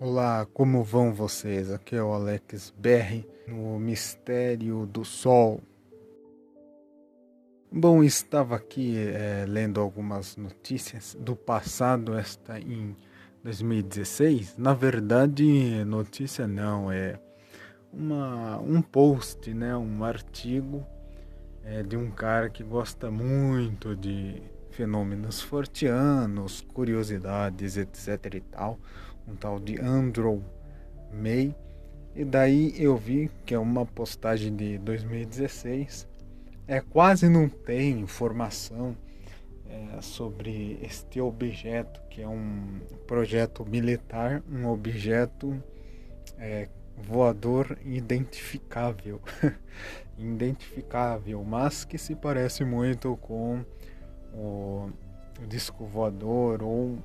Olá, como vão vocês? Aqui é o Alex Berry no Mistério do Sol. Bom, estava aqui é, lendo algumas notícias do passado, esta em 2016. Na verdade, notícia não, é uma, um post, né, um artigo é, de um cara que gosta muito de fenômenos fortianos, curiosidades, etc e tal um tal de Andrew May. E daí eu vi que é uma postagem de 2016. É quase não tem informação é, sobre este objeto, que é um projeto militar, um objeto é, voador identificável, identificável, mas que se parece muito com o, o disco voador ou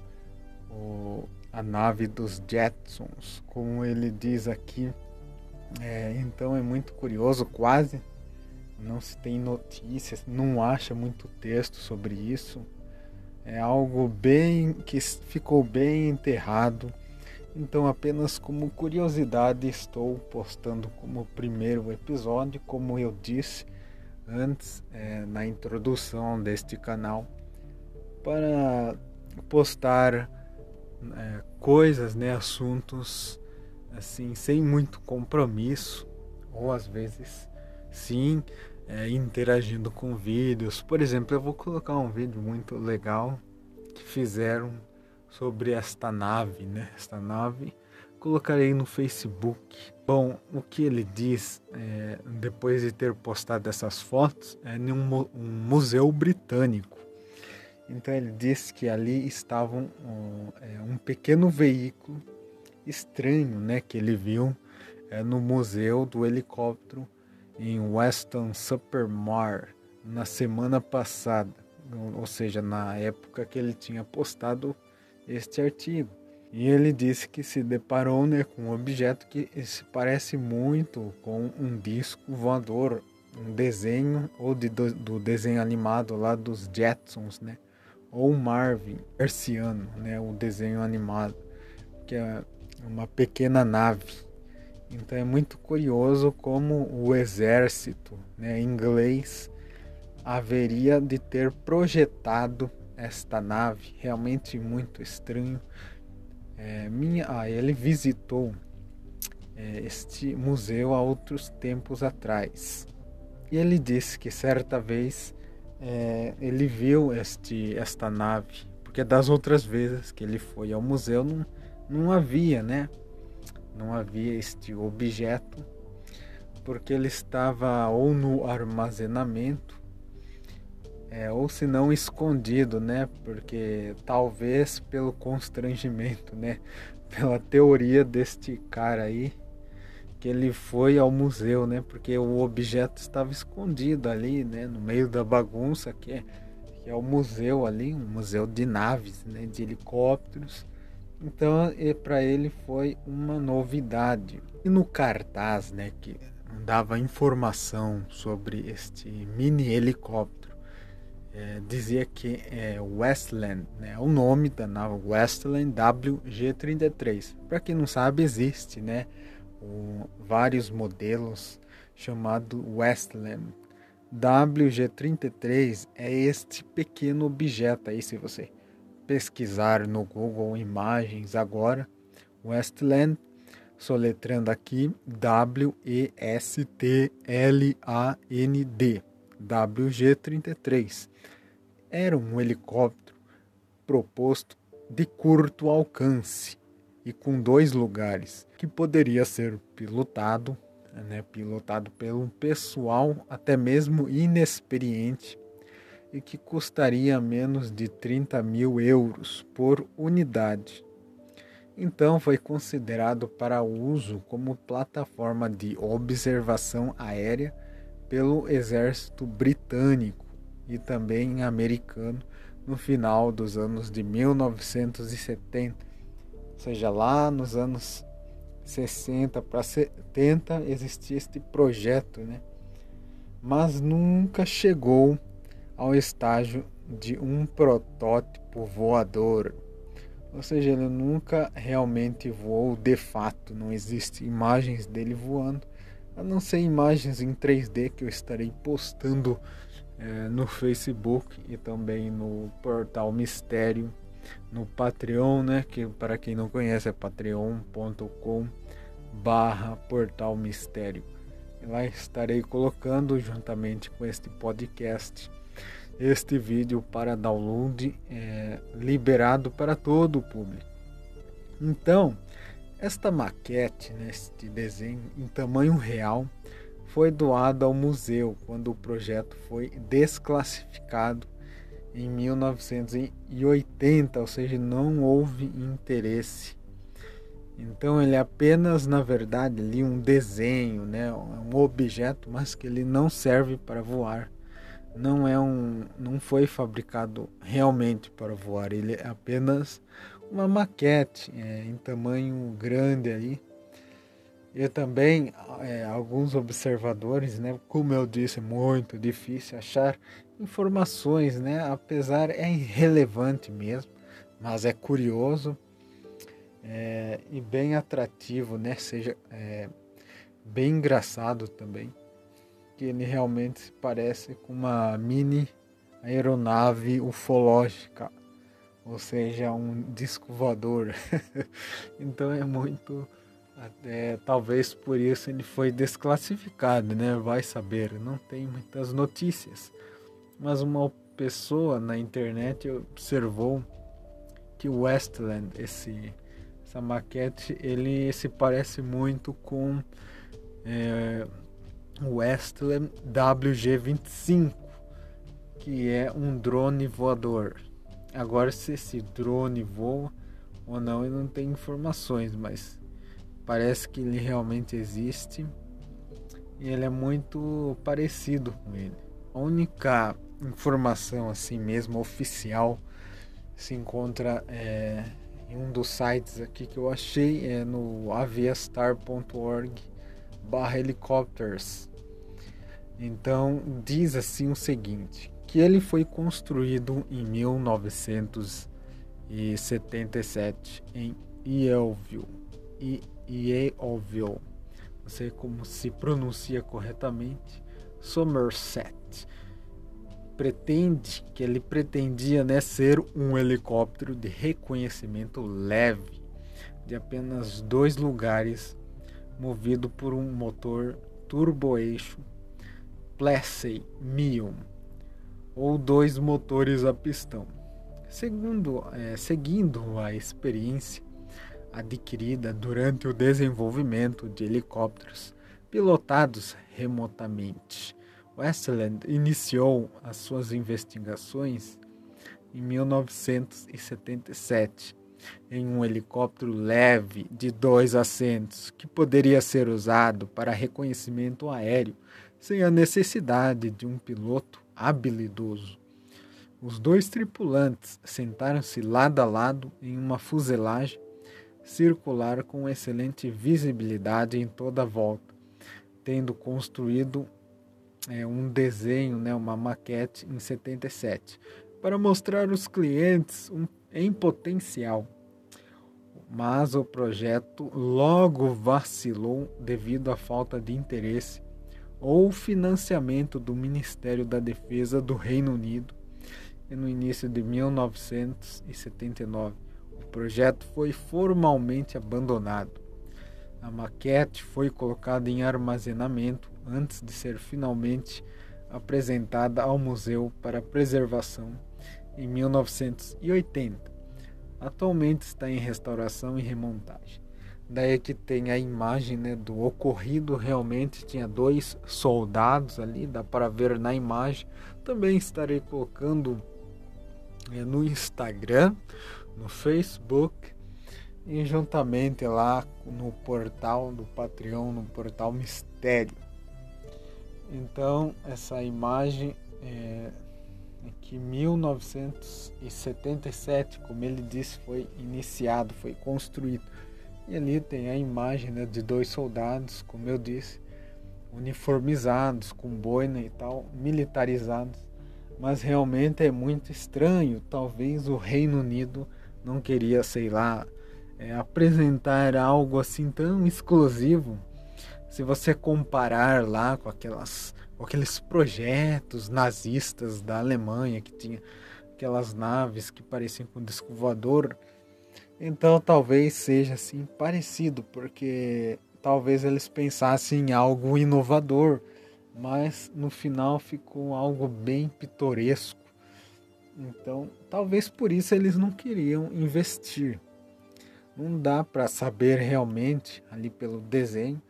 o a nave dos Jetsons, como ele diz aqui. É, então é muito curioso, quase não se tem notícias, não acha muito texto sobre isso. É algo bem que ficou bem enterrado. Então, apenas como curiosidade, estou postando como primeiro episódio, como eu disse antes é, na introdução deste canal, para postar é, coisas, né, assuntos assim sem muito compromisso ou às vezes sim é, interagindo com vídeos. Por exemplo, eu vou colocar um vídeo muito legal que fizeram sobre esta nave, né? Esta nave colocarei no Facebook. Bom, o que ele diz é, depois de ter postado essas fotos é em um, um museu britânico então ele disse que ali estava um, é, um pequeno veículo estranho, né, que ele viu é, no museu do helicóptero em Weston-super-Mare na semana passada, ou seja, na época que ele tinha postado este artigo. E ele disse que se deparou né, com um objeto que se parece muito com um disco voador, um desenho ou de, do, do desenho animado lá dos Jetsons, né? ou Marvin Persiano, né, o desenho animado, que é uma pequena nave. Então é muito curioso como o exército né, inglês haveria de ter projetado esta nave, realmente muito estranho. É, minha, ah, ele visitou é, este museu há outros tempos atrás e ele disse que certa vez é, ele viu este, esta nave, porque das outras vezes que ele foi ao museu não, não havia, né? Não havia este objeto, porque ele estava ou no armazenamento, é, ou se não escondido, né? Porque talvez pelo constrangimento, né? Pela teoria deste cara aí, que ele foi ao museu, né? Porque o objeto estava escondido ali, né? No meio da bagunça que é, que é o museu ali, um museu de naves, né? De helicópteros. Então, para ele foi uma novidade. E no cartaz, né? Que dava informação sobre este mini helicóptero, é, dizia que é Westland, né? O nome da nave Westland WG-33. Para quem não sabe, existe, né? vários modelos chamado Westland. WG33 é este pequeno objeto aí, se você pesquisar no Google Imagens agora, Westland, soletrando aqui W-E-S-T-L-A-N-D, WG33. Era um helicóptero proposto de curto alcance, e com dois lugares, que poderia ser pilotado, né, pilotado pelo pessoal até mesmo inexperiente e que custaria menos de 30 mil euros por unidade. Então foi considerado para uso como plataforma de observação aérea pelo exército britânico e também americano no final dos anos de 1970 seja, lá nos anos 60 para 70 existia este projeto, né? Mas nunca chegou ao estágio de um protótipo voador. Ou seja, ele nunca realmente voou de fato, não existe imagens dele voando, a não ser imagens em 3D que eu estarei postando é, no Facebook e também no portal Mistério, no Patreon, né? Que para quem não conhece é patreon.com barra portal mistério. Lá estarei colocando juntamente com este podcast este vídeo para download é, liberado para todo o público. Então, esta maquete, né, este desenho em tamanho real, foi doado ao museu quando o projeto foi desclassificado em 1980, ou seja, não houve interesse. Então ele é apenas, na verdade, ali um desenho, né, um objeto, mas que ele não serve para voar não é um não foi fabricado realmente para voar ele é apenas uma maquete é, em tamanho grande aí. E também é, alguns observadores né como eu disse muito difícil achar informações né apesar é irrelevante mesmo mas é curioso é, e bem atrativo né seja é, bem engraçado também que ele realmente parece com uma mini aeronave ufológica, ou seja, um disco voador. então é muito é, talvez por isso ele foi desclassificado, né? Vai saber, não tem muitas notícias. Mas uma pessoa na internet observou que o Westland, esse, essa maquete, ele se parece muito com é, Westland WG-25, que é um drone voador. Agora, se esse drone voa ou não, eu não tenho informações, mas parece que ele realmente existe e ele é muito parecido com ele. A única informação assim mesmo oficial se encontra é, em um dos sites aqui que eu achei é no aviastar.org barra helicópteros então diz assim o seguinte, que ele foi construído em 1977 em Yellville, Yellville, não sei como se pronuncia corretamente, Somerset. Pretende que ele pretendia né, ser um helicóptero de reconhecimento leve de apenas dois lugares, movido por um motor turboeixo Plessey Mion, ou dois motores a pistão. Segundo, é, seguindo a experiência adquirida durante o desenvolvimento de helicópteros pilotados remotamente, Westland iniciou as suas investigações em 1977 em um helicóptero leve de dois assentos que poderia ser usado para reconhecimento aéreo sem a necessidade de um piloto habilidoso. Os dois tripulantes sentaram-se lado a lado em uma fuselagem circular com excelente visibilidade em toda a volta, tendo construído é, um desenho, né, uma maquete em 77, para mostrar aos clientes um, em potencial. Mas o projeto logo vacilou devido à falta de interesse ou financiamento do Ministério da Defesa do Reino Unido. No início de 1979, o projeto foi formalmente abandonado. A maquete foi colocada em armazenamento antes de ser finalmente apresentada ao museu para preservação em 1980. Atualmente está em restauração e remontagem. Daí que tem a imagem né, do ocorrido, realmente tinha dois soldados ali, dá para ver na imagem. Também estarei colocando é, no Instagram, no Facebook e juntamente lá no portal do Patreon, no portal Mistério. Então essa imagem é, é que 1977, como ele disse, foi iniciado, foi construído. E ali tem a imagem né, de dois soldados, como eu disse, uniformizados, com boina e tal, militarizados. Mas realmente é muito estranho, talvez o Reino Unido não queria, sei lá, é, apresentar algo assim tão exclusivo. Se você comparar lá com aquelas com aqueles projetos nazistas da Alemanha que tinha aquelas naves que pareciam com um disco voador, então talvez seja assim parecido, porque talvez eles pensassem em algo inovador, mas no final ficou algo bem pitoresco. Então, talvez por isso eles não queriam investir. Não dá para saber realmente ali pelo desenho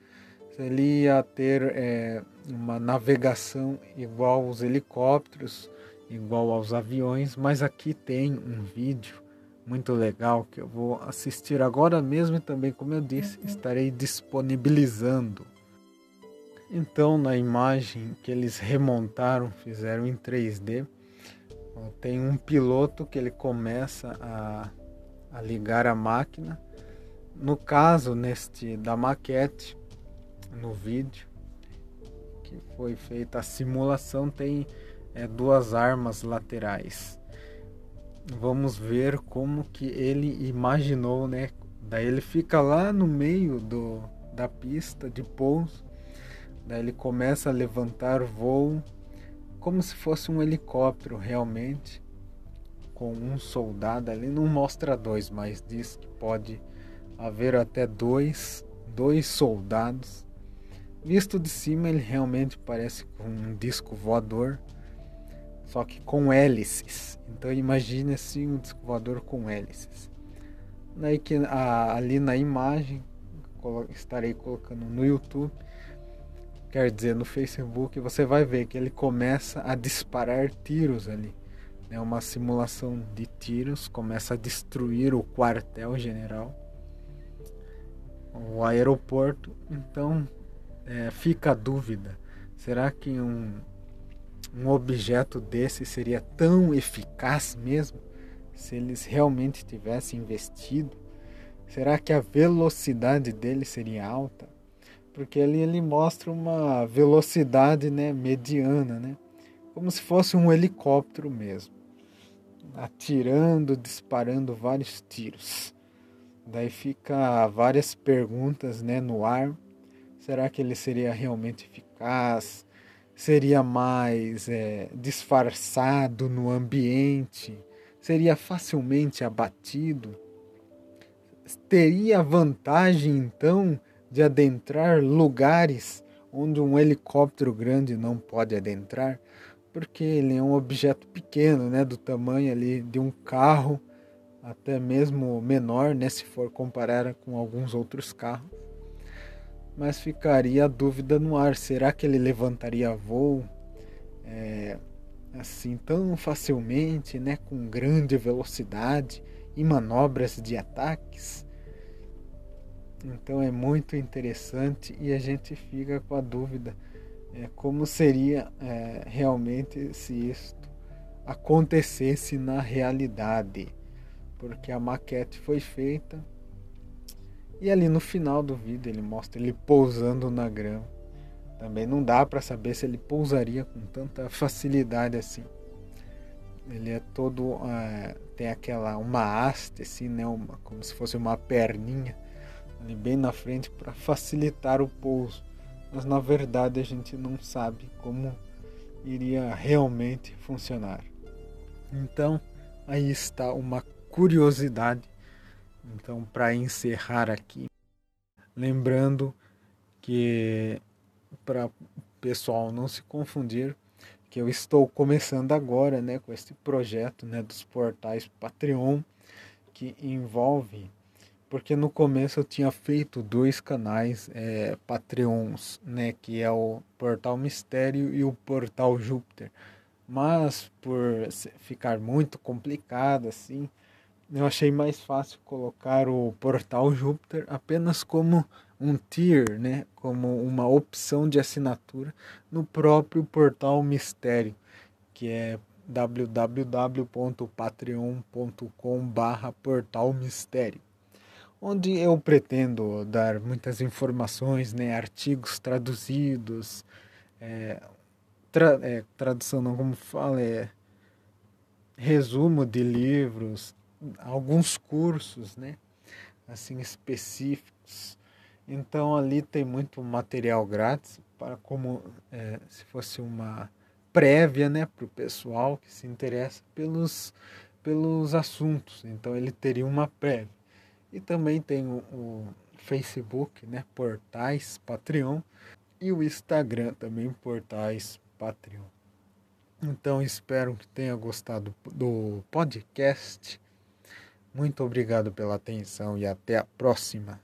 se ele ia ter é, uma navegação igual aos helicópteros, igual aos aviões, mas aqui tem um vídeo muito legal que eu vou assistir agora mesmo e também, como eu disse, uhum. estarei disponibilizando. Então, na imagem que eles remontaram, fizeram em 3D, tem um piloto que ele começa a, a ligar a máquina. No caso, neste da maquete, no vídeo que foi feita a simulação, tem é, duas armas laterais vamos ver como que ele imaginou, né? Daí ele fica lá no meio do, da pista de pouso, daí ele começa a levantar voo como se fosse um helicóptero realmente, com um soldado ali. Não mostra dois, mas diz que pode haver até dois, dois soldados. Visto de cima, ele realmente parece com um disco voador só que com hélices. Então imagine assim um disco voador com hélices. Daí que a, ali na imagem estarei colocando no YouTube, quer dizer no Facebook, você vai ver que ele começa a disparar tiros ali. É uma simulação de tiros, começa a destruir o quartel-general, o aeroporto. Então é, fica a dúvida: será que um um objeto desse seria tão eficaz mesmo se eles realmente tivessem investido? Será que a velocidade dele seria alta? Porque ali ele mostra uma velocidade né, mediana, né? como se fosse um helicóptero mesmo, atirando, disparando vários tiros. Daí fica várias perguntas né, no ar. Será que ele seria realmente eficaz? Seria mais é, disfarçado no ambiente, seria facilmente abatido. Teria vantagem então de adentrar lugares onde um helicóptero grande não pode adentrar, porque ele é um objeto pequeno, né, do tamanho ali de um carro, até mesmo menor, né, se for comparar com alguns outros carros mas ficaria a dúvida no ar: será que ele levantaria voo é, assim tão facilmente, né, com grande velocidade e manobras de ataques? Então é muito interessante e a gente fica com a dúvida é, como seria é, realmente se isto acontecesse na realidade, porque a maquete foi feita e ali no final do vídeo ele mostra ele pousando na grama. Também não dá para saber se ele pousaria com tanta facilidade assim. Ele é todo uh, tem aquela uma haste assim, né, uma, como se fosse uma perninha ali bem na frente para facilitar o pouso. Mas na verdade a gente não sabe como iria realmente funcionar. Então, aí está uma curiosidade então, para encerrar aqui, lembrando que para o pessoal não se confundir, que eu estou começando agora, né, com este projeto, né, dos portais Patreon, que envolve, porque no começo eu tinha feito dois canais é, Patreons, né, que é o Portal Mistério e o Portal Júpiter, mas por ficar muito complicado assim, eu achei mais fácil colocar o portal Júpiter apenas como um tier, né, como uma opção de assinatura no próprio portal Mistério, que é www.patreon.com/portal Mistério, onde eu pretendo dar muitas informações, né, artigos traduzidos, é, tra é, tradução não como fala, é resumo de livros, alguns cursos, né? Assim específicos. Então ali tem muito material grátis para como é, se fosse uma prévia, né, para o pessoal que se interessa pelos pelos assuntos. Então ele teria uma prévia. E também tem o, o Facebook, né, Portais Patreon e o Instagram também Portais Patreon. Então espero que tenha gostado do podcast. Muito obrigado pela atenção e até a próxima.